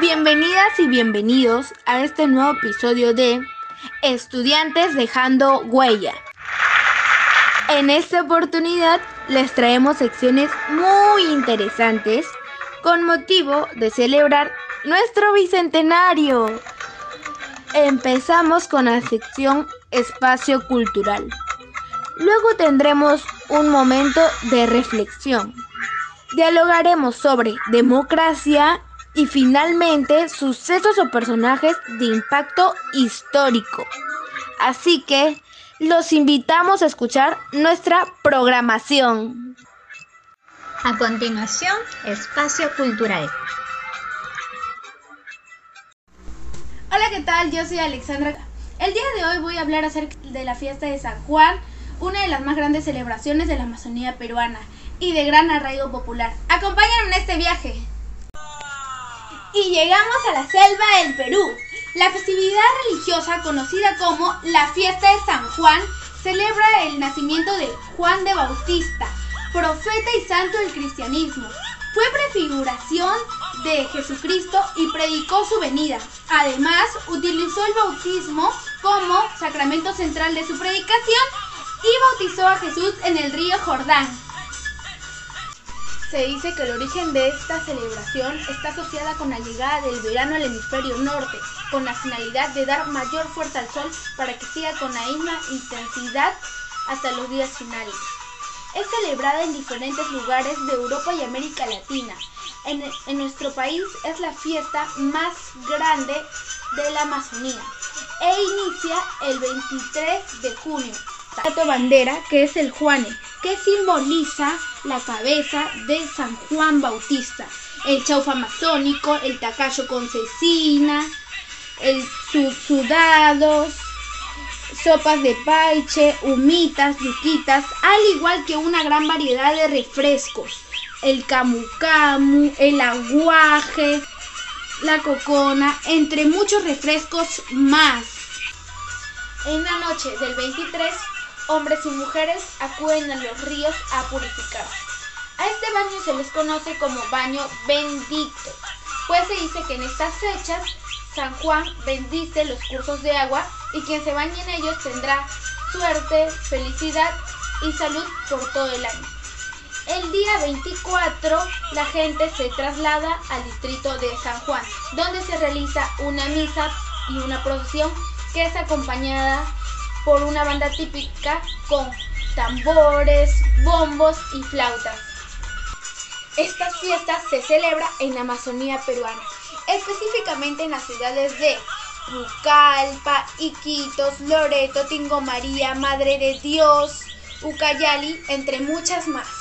Bienvenidas y bienvenidos a este nuevo episodio de Estudiantes dejando huella. En esta oportunidad les traemos secciones muy interesantes con motivo de celebrar nuestro bicentenario. Empezamos con la sección Espacio Cultural. Luego tendremos un momento de reflexión. Dialogaremos sobre democracia y finalmente sucesos o personajes de impacto histórico. Así que los invitamos a escuchar nuestra programación. A continuación, Espacio Cultural. Hola, ¿qué tal? Yo soy Alexandra. El día de hoy voy a hablar acerca de la fiesta de San Juan, una de las más grandes celebraciones de la Amazonía peruana y de gran arraigo popular. Acompáñenme en este viaje. Y llegamos a la selva del Perú. La festividad religiosa conocida como la fiesta de San Juan celebra el nacimiento de Juan de Bautista, profeta y santo del cristianismo. Fue prefiguración de Jesucristo y predicó su venida. Además, utilizó el bautismo como sacramento central de su predicación y bautizó a Jesús en el río Jordán. Se dice que el origen de esta celebración está asociada con la llegada del verano al hemisferio norte, con la finalidad de dar mayor fuerza al sol para que siga con la misma intensidad hasta los días finales. Es celebrada en diferentes lugares de Europa y América Latina. En, en nuestro país es la fiesta más grande de la Amazonía e inicia el 23 de junio. Tato bandera, que es el Juane, que simboliza la cabeza de San Juan Bautista. El chaufa amazónico, el tacayo con cecina, el sudados, sopas de paiche, humitas, yuquitas, al igual que una gran variedad de refrescos. El camu camu, el aguaje, la cocona, entre muchos refrescos más. En la noche del 23 hombres y mujeres acuden a los ríos a purificar. A este baño se les conoce como baño bendito, pues se dice que en estas fechas San Juan bendice los cursos de agua y quien se bañe en ellos tendrá suerte, felicidad y salud por todo el año. El día 24 la gente se traslada al distrito de San Juan, donde se realiza una misa y una procesión que es acompañada por una banda típica con tambores, bombos y flautas. Estas fiestas se celebran en la Amazonía peruana, específicamente en las ciudades de Pucallpa, Iquitos, Loreto, Tingo María, Madre de Dios, Ucayali, entre muchas más.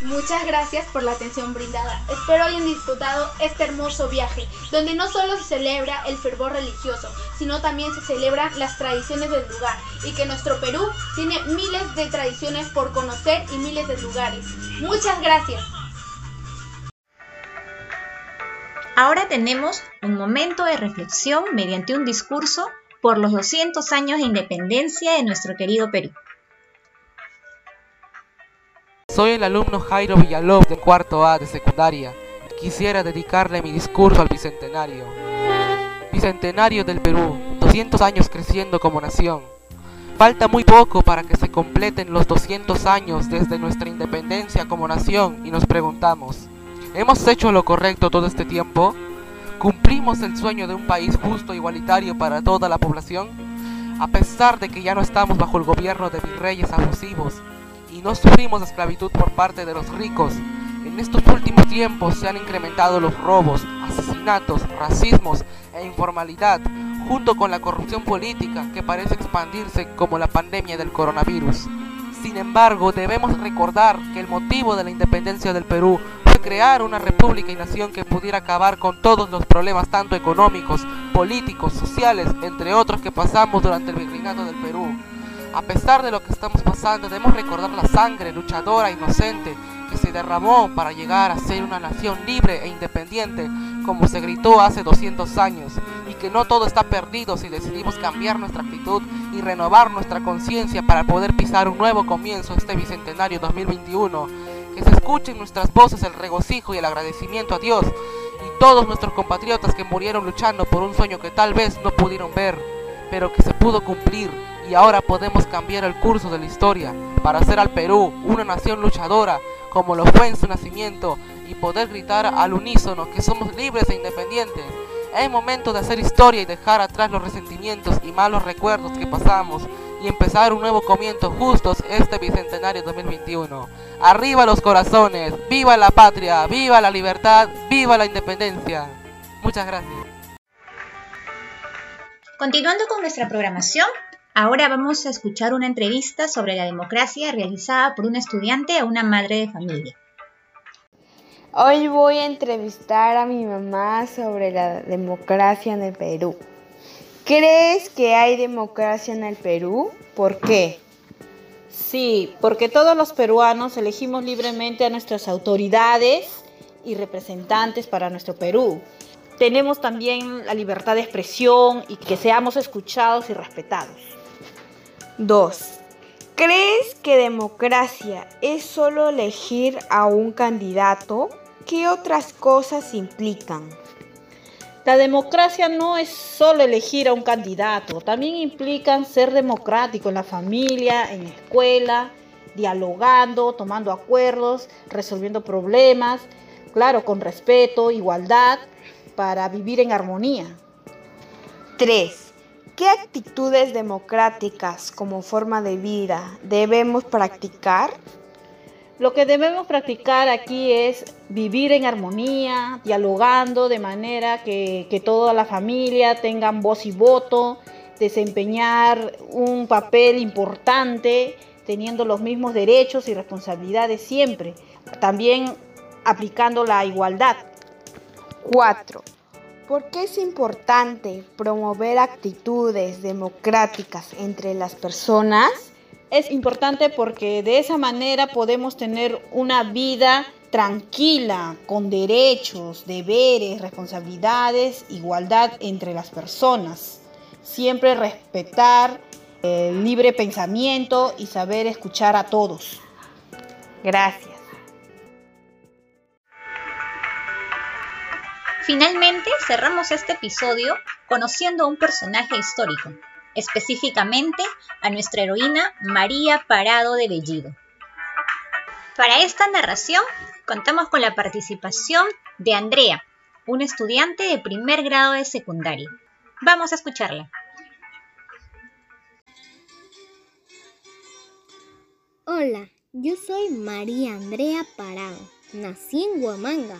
Muchas gracias por la atención brindada. Espero hayan disfrutado este hermoso viaje, donde no solo se celebra el fervor religioso, sino también se celebran las tradiciones del lugar y que nuestro Perú tiene miles de tradiciones por conocer y miles de lugares. Muchas gracias. Ahora tenemos un momento de reflexión mediante un discurso por los 200 años de independencia de nuestro querido Perú. Soy el alumno Jairo Villalobos del cuarto A de secundaria. Quisiera dedicarle mi discurso al Bicentenario. Bicentenario del Perú, 200 años creciendo como nación. Falta muy poco para que se completen los 200 años desde nuestra independencia como nación y nos preguntamos, ¿hemos hecho lo correcto todo este tiempo? ¿Cumplimos el sueño de un país justo e igualitario para toda la población? A pesar de que ya no estamos bajo el gobierno de virreyes abusivos, y no sufrimos esclavitud por parte de los ricos. En estos últimos tiempos se han incrementado los robos, asesinatos, racismos e informalidad, junto con la corrupción política que parece expandirse como la pandemia del coronavirus. Sin embargo, debemos recordar que el motivo de la independencia del Perú fue crear una república y nación que pudiera acabar con todos los problemas tanto económicos, políticos, sociales, entre otros que pasamos durante el virreinato del Perú. A pesar de lo que estamos pasando, debemos recordar la sangre luchadora, inocente, que se derramó para llegar a ser una nación libre e independiente, como se gritó hace 200 años, y que no todo está perdido si decidimos cambiar nuestra actitud y renovar nuestra conciencia para poder pisar un nuevo comienzo este Bicentenario 2021. Que se escuchen nuestras voces el regocijo y el agradecimiento a Dios y todos nuestros compatriotas que murieron luchando por un sueño que tal vez no pudieron ver, pero que se pudo cumplir y ahora podemos cambiar el curso de la historia para hacer al Perú una nación luchadora como lo fue en su nacimiento y poder gritar al unísono que somos libres e independientes. Es momento de hacer historia y dejar atrás los resentimientos y malos recuerdos que pasamos y empezar un nuevo comienzo justos este Bicentenario 2021. Arriba los corazones, viva la patria, viva la libertad, viva la independencia. Muchas gracias. Continuando con nuestra programación, ahora vamos a escuchar una entrevista sobre la democracia realizada por un estudiante a una madre de familia. Hoy voy a entrevistar a mi mamá sobre la democracia en el Perú. ¿Crees que hay democracia en el Perú? ¿Por qué? Sí, porque todos los peruanos elegimos libremente a nuestras autoridades y representantes para nuestro Perú. Tenemos también la libertad de expresión y que seamos escuchados y respetados. 2. ¿Crees que democracia es solo elegir a un candidato? ¿Qué otras cosas implican? La democracia no es solo elegir a un candidato, también implican ser democrático en la familia, en la escuela, dialogando, tomando acuerdos, resolviendo problemas, claro, con respeto, igualdad, para vivir en armonía. 3. ¿Qué actitudes democráticas como forma de vida debemos practicar? Lo que debemos practicar aquí es vivir en armonía, dialogando de manera que, que, toda la familia tengan voz y voto, desempeñar un papel importante, teniendo los mismos derechos y responsabilidades siempre. También aplicando la igualdad. 4. ¿Por qué es importante promover actitudes democráticas entre las personas? Es importante porque de esa manera podemos tener una vida tranquila, con derechos, deberes, responsabilidades, igualdad entre las personas. Siempre respetar el libre pensamiento y saber escuchar a todos. Gracias. Finalmente cerramos este episodio conociendo a un personaje histórico, específicamente a nuestra heroína María Parado de Bellido. Para esta narración contamos con la participación de Andrea, una estudiante de primer grado de secundaria. Vamos a escucharla. Hola, yo soy María Andrea Parado. Nací en Huamanga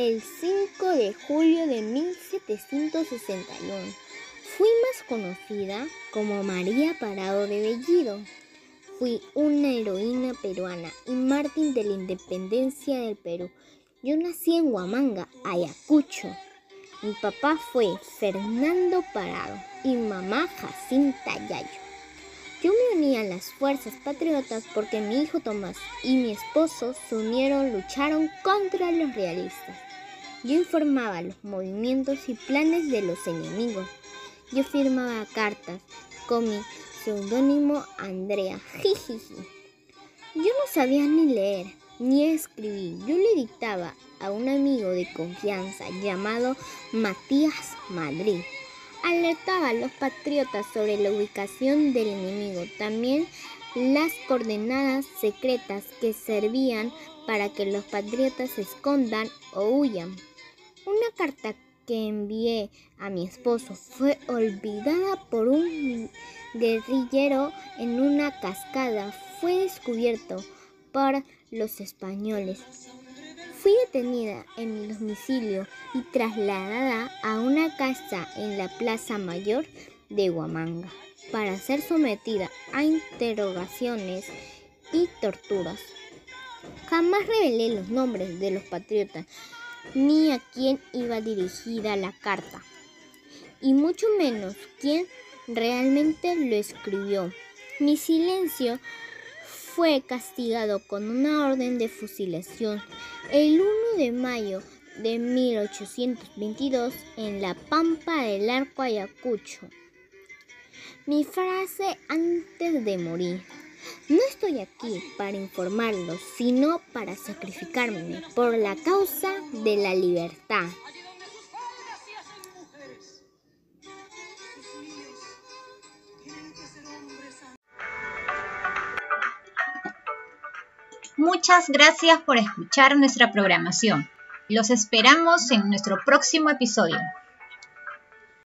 el 5 de julio de 1761. Fui más conocida como María Parado de Bellido. Fui una heroína peruana y mártir de la independencia del Perú. Yo nací en Huamanga, Ayacucho. Mi papá fue Fernando Parado y mamá Jacinta Yayo. Yo me uní a las fuerzas patriotas porque mi hijo Tomás y mi esposo se unieron, lucharon contra los realistas. Yo informaba los movimientos y planes de los enemigos. Yo firmaba cartas con mi seudónimo Andrea. Jijiji. Yo no sabía ni leer ni escribir. Yo le dictaba a un amigo de confianza llamado Matías Madrid alertaba a los patriotas sobre la ubicación del enemigo, también las coordenadas secretas que servían para que los patriotas se escondan o huyan. Una carta que envié a mi esposo fue olvidada por un guerrillero en una cascada. Fue descubierto por los españoles. Fui detenida en mi domicilio y trasladada a una casa en la Plaza Mayor de Huamanga para ser sometida a interrogaciones y torturas. Jamás revelé los nombres de los patriotas ni a quién iba dirigida la carta, y mucho menos quién realmente lo escribió. Mi silencio fue castigado con una orden de fusilación el 1 de mayo de 1822 en la Pampa del Arco Ayacucho. Mi frase antes de morir. No estoy aquí para informarlos, sino para sacrificarme por la causa de la libertad. Muchas gracias por escuchar nuestra programación. Los esperamos en nuestro próximo episodio.